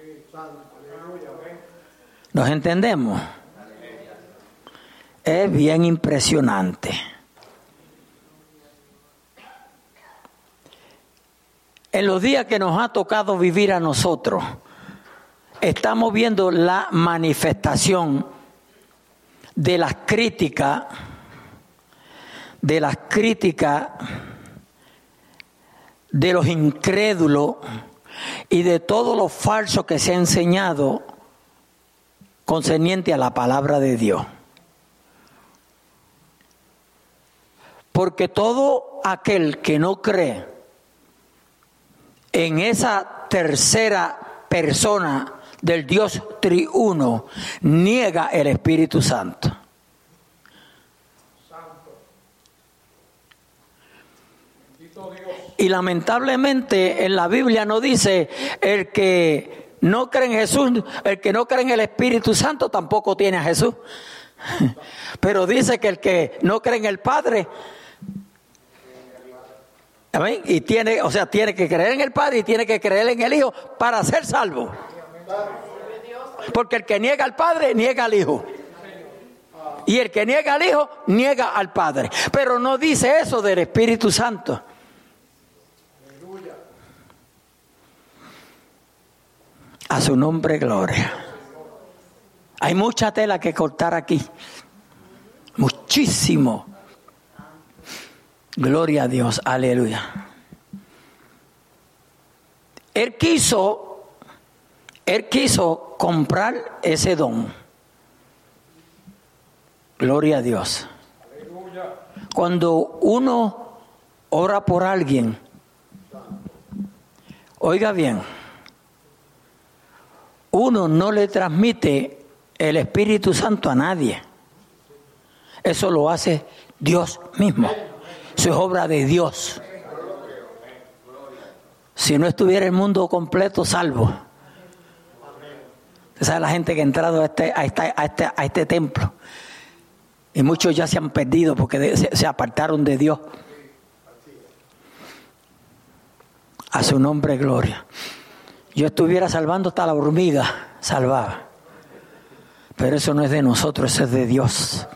¿Nos entendemos? Es bien impresionante. En los días que nos ha tocado vivir a nosotros, estamos viendo la manifestación de las críticas, de las críticas de los incrédulos y de todo lo falso que se ha enseñado concerniente a la palabra de Dios. Porque todo aquel que no cree en esa tercera persona del Dios triuno niega el Espíritu Santo. Y lamentablemente en la Biblia no dice el que no cree en Jesús, el que no cree en el Espíritu Santo tampoco tiene a Jesús. <laughs> Pero dice que el que no cree en el Padre y tiene, o sea, tiene que creer en el Padre y tiene que creer en el Hijo para ser salvo. Porque el que niega al Padre, niega al Hijo. Y el que niega al Hijo, niega al Padre. Pero no dice eso del Espíritu Santo. A su nombre, gloria. Hay mucha tela que cortar aquí. Muchísimo. Gloria a Dios, aleluya. Él quiso, él quiso comprar ese don. Gloria a Dios. Cuando uno ora por alguien, oiga bien, uno no le transmite el Espíritu Santo a nadie. Eso lo hace Dios mismo. Eso es obra de Dios. Si no estuviera el mundo completo salvo. Esa es la gente que ha entrado a este, a este, a este, a este templo. Y muchos ya se han perdido porque se, apartaron de Dios. A su nombre, gloria. Yo estuviera salvando hasta la hormiga, salvaba. Pero eso no es de nosotros, eso es de Dios.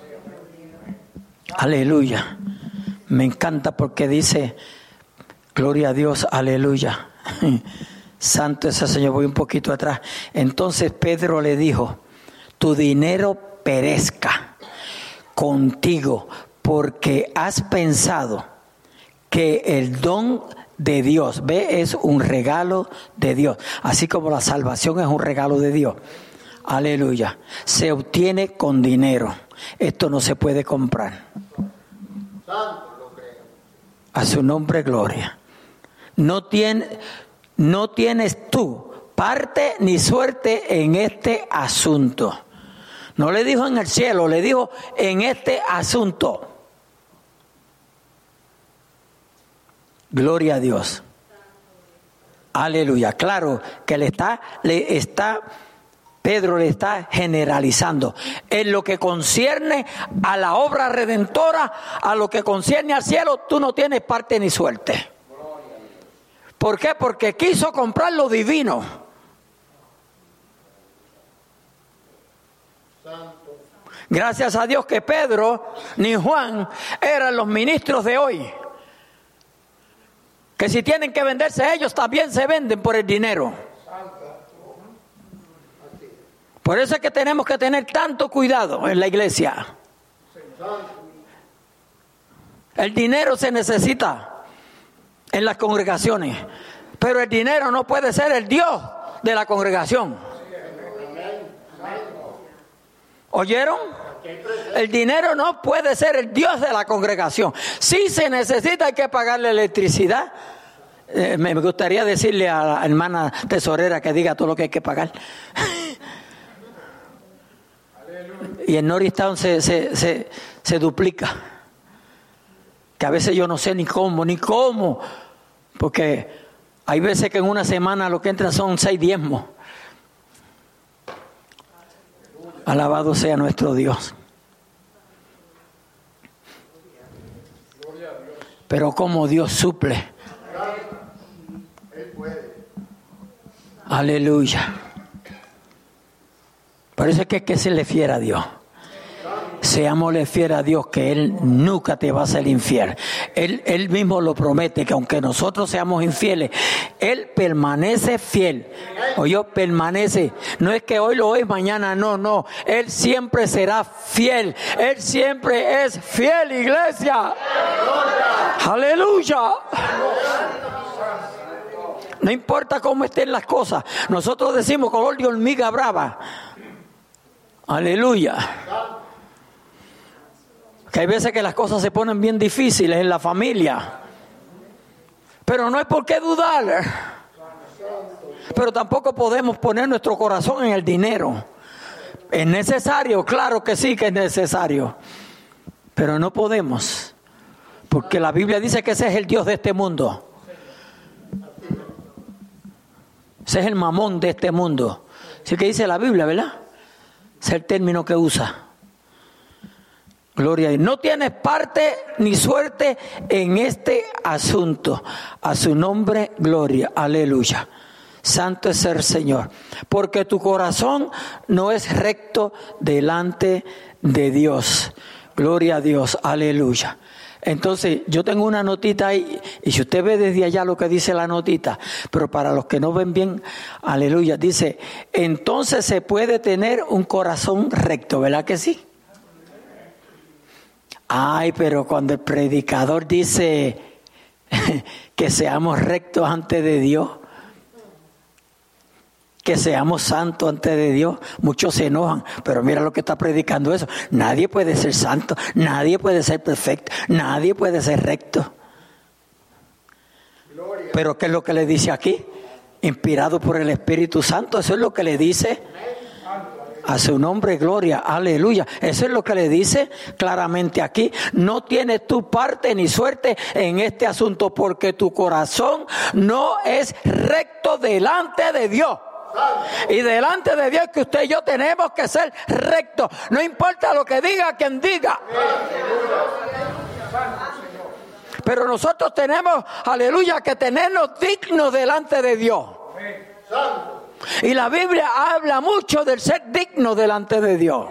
Aleluya. Me encanta porque dice, gloria a Dios, aleluya. <laughs> Santo es el Señor, voy un poquito atrás. Entonces Pedro le dijo, tu dinero perezca contigo porque has pensado que el don de Dios, ve, es un regalo de Dios, así como la salvación es un regalo de Dios. Aleluya. Se obtiene con dinero. Esto no se puede comprar. A su nombre, gloria. No, tiene, no tienes tú parte ni suerte en este asunto. No le dijo en el cielo, le dijo en este asunto. Gloria a Dios. Aleluya. Claro que le está, le está, Pedro le está generalizando. En lo que concierne a la obra redentora, a lo que concierne al cielo, tú no tienes parte ni suerte. ¿Por qué? Porque quiso comprar lo divino Gracias a Dios que Pedro ni Juan eran los ministros de hoy. Que si tienen que venderse ellos, también se venden por el dinero. Por eso es que tenemos que tener tanto cuidado en la iglesia. El dinero se necesita en las congregaciones, pero el dinero no puede ser el Dios de la congregación. ¿Oyeron? El dinero no puede ser el Dios de la congregación. Si se necesita, hay que pagarle electricidad. Eh, me gustaría decirle a la hermana tesorera que diga todo lo que hay que pagar. <laughs> y en Norristown se, se, se, duplica. Que a veces yo no sé ni cómo, ni cómo. Porque hay veces que en una semana lo que entra son seis diezmos. Alabado sea nuestro Dios. Pero como Dios suple. Aleluya. Parece que, que se le fiera a Dios. Seámosle fiel a Dios que Él nunca te va a hacer infiel. Él, él mismo lo promete que aunque nosotros seamos infieles, Él permanece fiel. Oye, permanece. No es que hoy lo es, mañana no, no. Él siempre será fiel. Él siempre es fiel, iglesia. Aleluya. No importa cómo estén las cosas. Nosotros decimos color de hormiga brava. Aleluya. Que hay veces que las cosas se ponen bien difíciles en la familia. Pero no hay por qué dudar. Pero tampoco podemos poner nuestro corazón en el dinero. ¿Es necesario? Claro que sí que es necesario. Pero no podemos. Porque la Biblia dice que ese es el Dios de este mundo. Ese es el mamón de este mundo. Así que dice la Biblia, ¿verdad? Es el término que usa. Gloria a Dios. No tienes parte ni suerte en este asunto. A su nombre, gloria. Aleluya. Santo es el Señor. Porque tu corazón no es recto delante de Dios. Gloria a Dios. Aleluya. Entonces, yo tengo una notita ahí, y si usted ve desde allá lo que dice la notita, pero para los que no ven bien, aleluya, dice, entonces se puede tener un corazón recto, ¿verdad que sí? Ay, pero cuando el predicador dice <laughs> que seamos rectos ante de Dios, que seamos santos ante de Dios, muchos se enojan, pero mira lo que está predicando eso. Nadie puede ser santo, nadie puede ser perfecto, nadie puede ser recto. Pero ¿qué es lo que le dice aquí? Inspirado por el Espíritu Santo, eso es lo que le dice. A su nombre, gloria, aleluya. Eso es lo que le dice claramente aquí. No tienes tu parte ni suerte en este asunto porque tu corazón no es recto delante de Dios. Y delante de Dios que usted y yo tenemos que ser rectos. No importa lo que diga quien diga. Pero nosotros tenemos, aleluya, que tenernos dignos delante de Dios. Y la Biblia habla mucho del ser digno delante de Dios.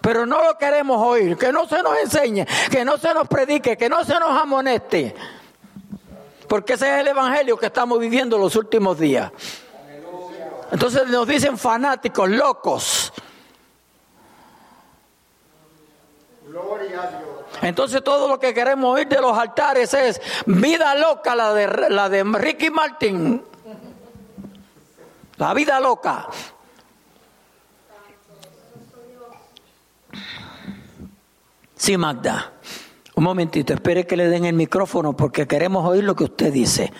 Pero no lo queremos oír, que no se nos enseñe, que no se nos predique, que no se nos amoneste. Porque ese es el evangelio que estamos viviendo los últimos días. Entonces nos dicen fanáticos, locos. Entonces todo lo que queremos oír de los altares es vida loca, la de, la de Ricky Martin. La vida loca. Sí, Magda. Un momentito, espere que le den el micrófono porque queremos oír lo que usted dice.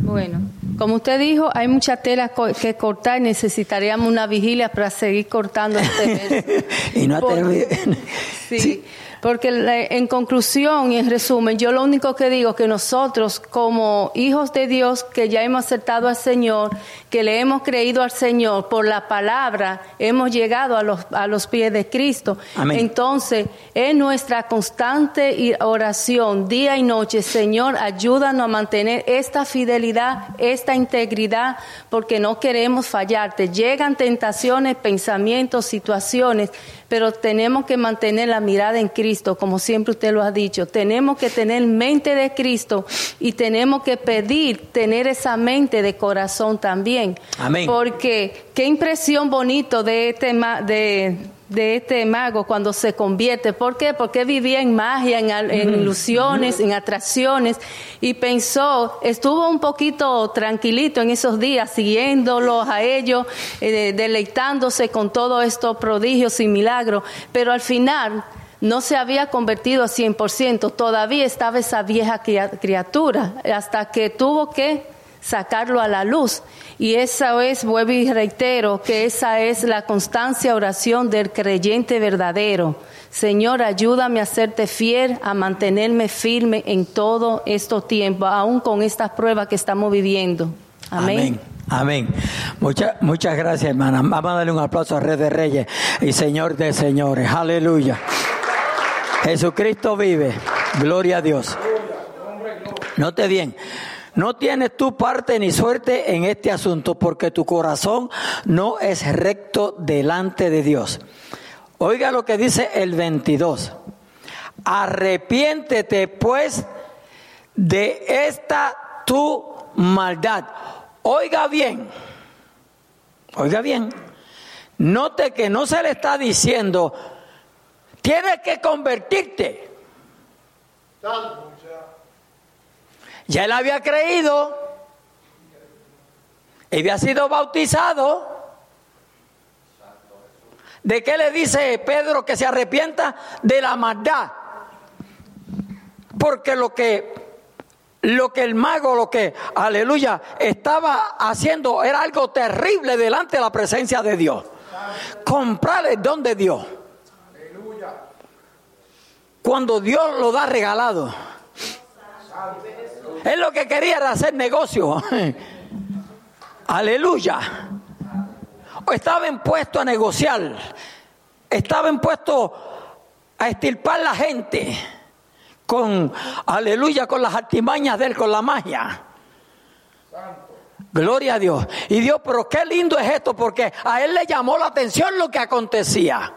Bueno, como usted dijo, hay mucha tela que cortar y necesitaríamos una vigilia para seguir cortando este <laughs> verso. y no ha. <laughs> Sí, porque en conclusión y en resumen, yo lo único que digo es que nosotros como hijos de Dios que ya hemos aceptado al Señor, que le hemos creído al Señor por la palabra, hemos llegado a los, a los pies de Cristo. Amén. Entonces, es nuestra constante oración día y noche, Señor, ayúdanos a mantener esta fidelidad, esta integridad, porque no queremos fallarte. Llegan tentaciones, pensamientos, situaciones, pero tenemos que mantener la mirada en Cristo, como siempre usted lo ha dicho. Tenemos que tener mente de Cristo y tenemos que pedir tener esa mente de corazón también. Amén. Porque qué impresión bonito de este, de, de este mago cuando se convierte. ¿Por qué? Porque vivía en magia, en ilusiones, en atracciones y pensó, estuvo un poquito tranquilito en esos días, siguiéndolos a ellos, eh, deleitándose con todos estos prodigios y milagros, pero al final no se había convertido a 100%, todavía estaba esa vieja cria- criatura, hasta que tuvo que sacarlo a la luz. Y esa es, vuelvo y reitero, que esa es la constancia oración del creyente verdadero. Señor, ayúdame a serte fiel, a mantenerme firme en todo estos tiempos, aún con estas pruebas que estamos viviendo. Amén. Amén. Muchas, gracias, hermana. Vamos a darle un aplauso a Rey de Reyes y Señor de Señores. Aleluya. Jesucristo vive. Gloria a Dios. Note bien. No tienes tu parte ni suerte en este asunto porque tu corazón no es recto delante de Dios. Oiga lo que dice el 22. Arrepiéntete pues de esta tu maldad. Oiga bien, oiga bien, note que no se le está diciendo, tienes que convertirte. Ya él había creído, y había sido bautizado. ¿De qué le dice Pedro que se arrepienta? De la maldad. Porque lo que lo que el mago, lo que, aleluya, estaba haciendo era algo terrible delante de la presencia de Dios. Comprar el don de Dios. Cuando Dios lo da regalado. Él lo que quería era hacer negocio. <laughs> Aleluya. Estaba impuesto a negociar. Estaba impuesto a estirpar la gente con, aleluya, con las artimañas de él, con la magia. Gloria a Dios. Y Dios, pero qué lindo es esto, porque a él le llamó la atención lo que acontecía.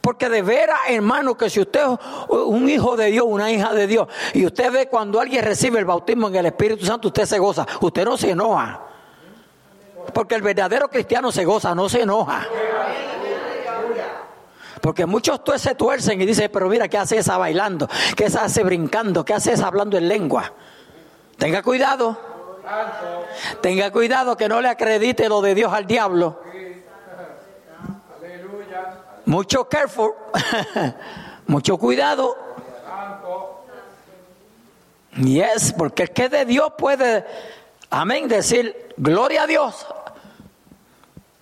Porque de veras, hermano, que si usted es un hijo de Dios, una hija de Dios, y usted ve cuando alguien recibe el bautismo en el Espíritu Santo, usted se goza, usted no se enoja. Porque el verdadero cristiano se goza, no se enoja. Porque muchos se tuercen y dicen, pero mira, ¿qué hace esa bailando? ¿Qué esa hace brincando? ¿Qué hace esa hablando en lengua? Tenga cuidado. Tenga cuidado que no le acredite lo de Dios al diablo. Mucho careful. <laughs> Mucho cuidado. Yes, porque el que de Dios puede, amén, decir gloria a Dios.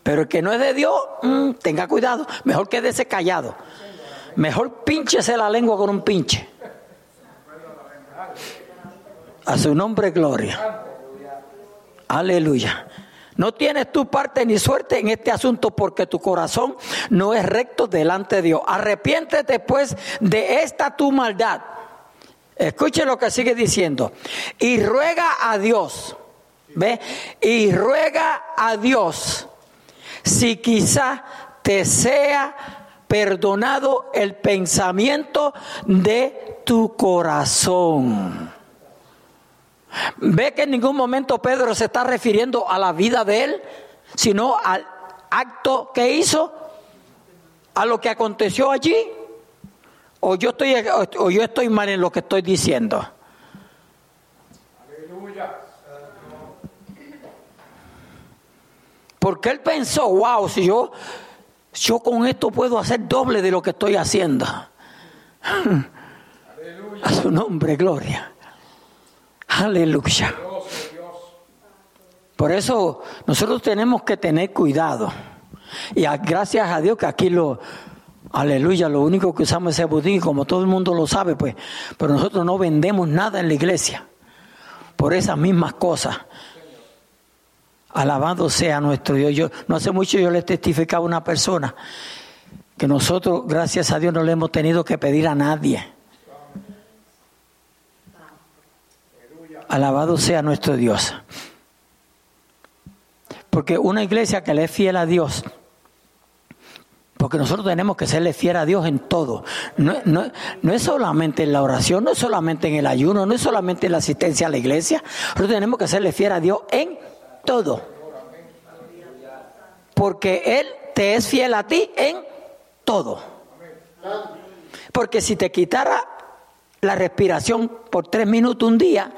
Pero el que no es de Dios, mm, tenga cuidado. Mejor quédese callado. Mejor pínchese la lengua con un pinche. A su nombre, gloria. Aleluya. No tienes tu parte ni suerte en este asunto porque tu corazón no es recto delante de Dios. Arrepiéntete pues de esta tu maldad. Escuche lo que sigue diciendo. Y ruega a Dios. ¿Ve? Y ruega a Dios si quizá te sea perdonado el pensamiento de tu corazón. Ve que en ningún momento Pedro se está refiriendo a la vida de él, sino al acto que hizo, a lo que aconteció allí. O yo estoy, o yo estoy mal en lo que estoy diciendo. Porque él pensó, wow, si yo Yo con esto puedo hacer doble de lo que estoy haciendo. <laughs> A su nombre, gloria. Aleluya. Por eso nosotros tenemos que tener cuidado. Y gracias a Dios que aquí lo, aleluya, lo único que usamos es el budín, como todo el mundo lo sabe, pues, pero nosotros no vendemos nada en la iglesia por esas mismas cosas. Alabado sea nuestro Dios. Yo, no hace mucho yo le testificaba a una persona que nosotros, gracias a Dios, no le hemos tenido que pedir a nadie. Alabado sea nuestro Dios. Porque una iglesia que le es fiel a Dios, porque nosotros tenemos que serle fiel a Dios en todo. No, no, es solamente en la oración, no es solamente en el ayuno, no es solamente en la asistencia a la iglesia. Nosotros tenemos que serle fiel a Dios en todo. Porque Él te es fiel a ti en todo. Porque si te quitara la respiración por tres minutos un día,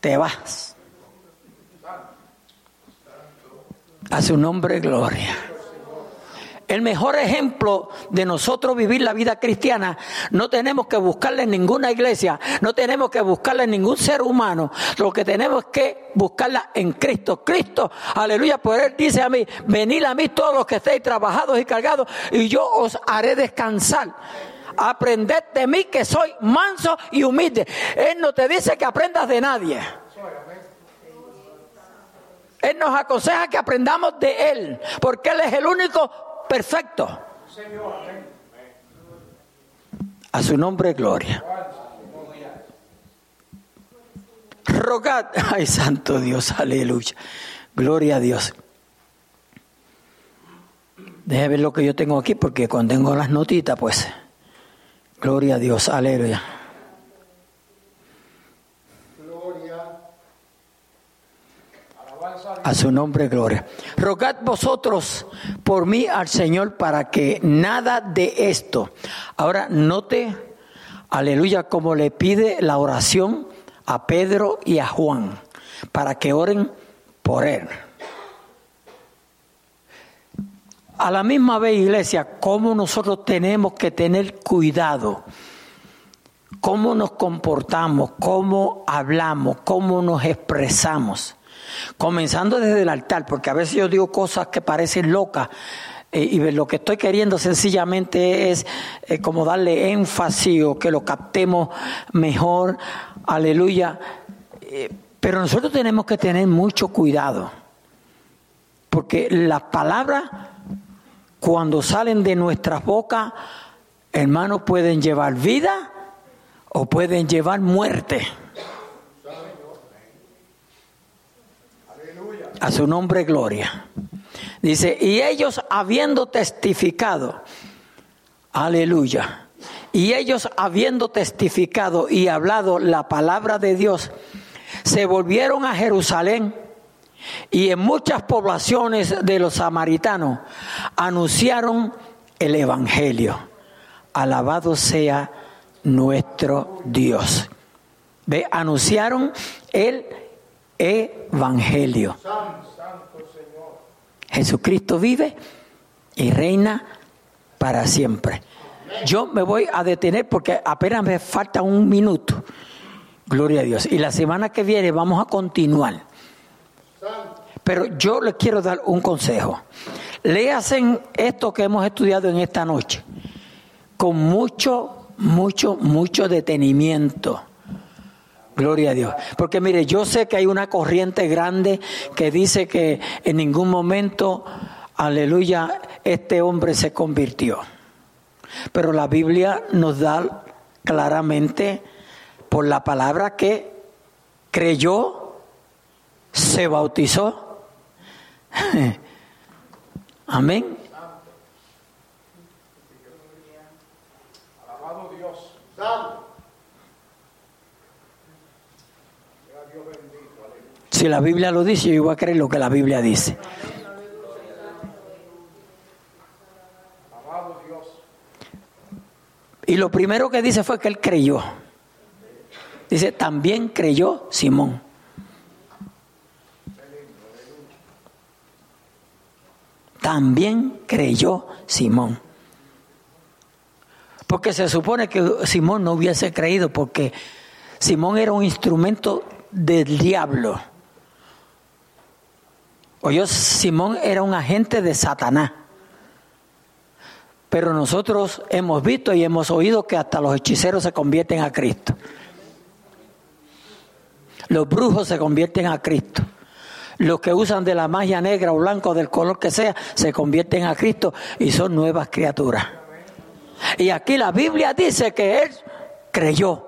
te vas. A su nombre, gloria. El mejor ejemplo de nosotros vivir la vida cristiana, no tenemos que buscarle en ninguna iglesia, no tenemos que buscarle en ningún ser humano, lo que tenemos es que buscarla en Cristo. Cristo, aleluya, por Él dice a mí, venid a mí todos los que estéis trabajados y cargados y yo os haré descansar. Aprended de mí que soy manso y humilde. Él no te dice que aprendas de nadie. Él nos aconseja que aprendamos de Él, porque Él es el único perfecto. A su nombre, gloria. Rogad, <laughs> ay santo Dios, aleluya. Gloria a Dios. Deje ver lo que yo tengo aquí, porque cuando tengo las notitas, pues, gloria a Dios, aleluya. A su nombre, gloria. Rogad vosotros por mí al Señor para que nada de esto. Ahora note, aleluya, como le pide la oración a Pedro y a Juan, para que oren por él. A la misma vez, iglesia, cómo nosotros tenemos que tener cuidado, cómo nos comportamos, cómo hablamos, cómo nos expresamos. Comenzando desde el altar, porque a veces yo digo cosas que parecen locas. Eh, y lo que estoy queriendo sencillamente es eh, como darle énfasis o que lo captemos mejor, aleluya. Eh, pero nosotros tenemos que tener mucho cuidado, porque las palabras cuando salen de nuestras bocas, hermanos, pueden llevar vida o pueden llevar muerte. A su nombre, gloria. Dice, y ellos habiendo testificado, aleluya, y ellos habiendo testificado y hablado la palabra de Dios, se volvieron a Jerusalén y en muchas poblaciones de los samaritanos anunciaron el Evangelio. Alabado sea nuestro Dios. Ve, anunciaron el evangelio. Jesucristo vive y reina para siempre. Yo me voy a detener porque apenas me falta un minuto. Gloria a Dios. Y la semana que viene vamos a continuar. Pero yo les quiero dar un consejo. Léasen esto que hemos estudiado en esta noche con mucho, mucho, mucho detenimiento Gloria a Dios. Porque mire, yo sé que hay una corriente grande que dice que en ningún momento, aleluya, este hombre se convirtió. Pero la Biblia nos da claramente por la palabra que creyó, se bautizó. <laughs> Amén. Alabado Dios. Si la Biblia lo dice, yo voy a creer lo que la Biblia dice. Y lo primero que dice fue que él creyó. Dice, también creyó Simón. También creyó Simón. Porque se supone que Simón no hubiese creído porque Simón era un instrumento del diablo. Oye, Simón era un agente de Satanás. Pero nosotros hemos visto y hemos oído que hasta los hechiceros se convierten a Cristo. Los brujos se convierten a Cristo. Los que usan de la magia negra o blanca o del color que sea, se convierten a Cristo y son nuevas criaturas. Y aquí la Biblia dice que Él creyó,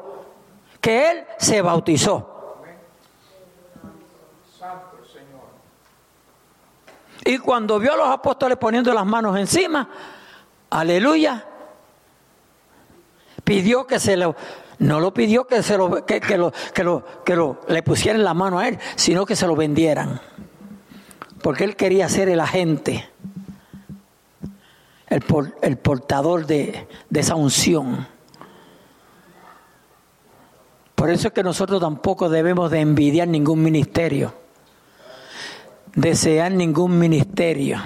que Él se bautizó. Y cuando vio a los apóstoles poniendo las manos encima, aleluya, pidió que se lo, no lo pidió que se lo, que, lo, que lo, que lo, le pusieran la mano a él, sino que se lo vendieran. Porque él quería ser el agente, el, el portador de, de esa unción. Por eso es que nosotros tampoco debemos de envidiar ningún ministerio desear ningún ministerio.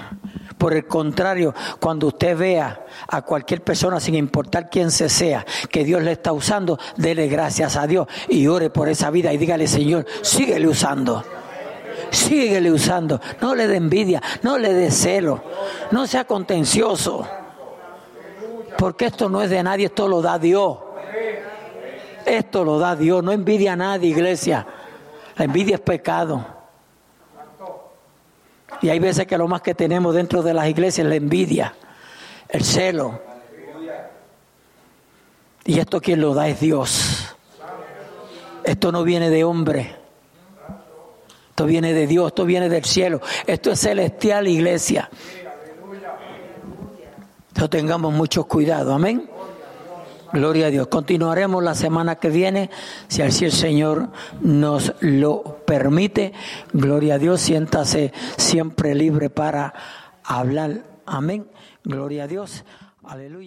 Por el contrario, cuando usted vea a cualquier persona, sin importar quién se sea, que Dios le está usando, dele gracias a Dios y ore por esa vida y dígale, Señor, síguele usando. Síguele usando. No le dé envidia, no le dé celo, no sea contencioso. Porque esto no es de nadie, esto lo da Dios. Esto lo da Dios, no envidia a nadie, iglesia. La envidia es pecado. Y hay veces que lo más que tenemos dentro de las iglesias es la envidia, el celo. Y esto quien lo da es Dios. Esto no viene de hombre. Esto viene de Dios, esto viene del cielo. Esto es celestial, iglesia. Entonces tengamos mucho cuidado. Amén. Gloria a Dios. Continuaremos la semana que viene, si así el Señor nos lo permite. Gloria a Dios. Siéntase siempre libre para hablar. Amén. Gloria a Dios. Aleluya.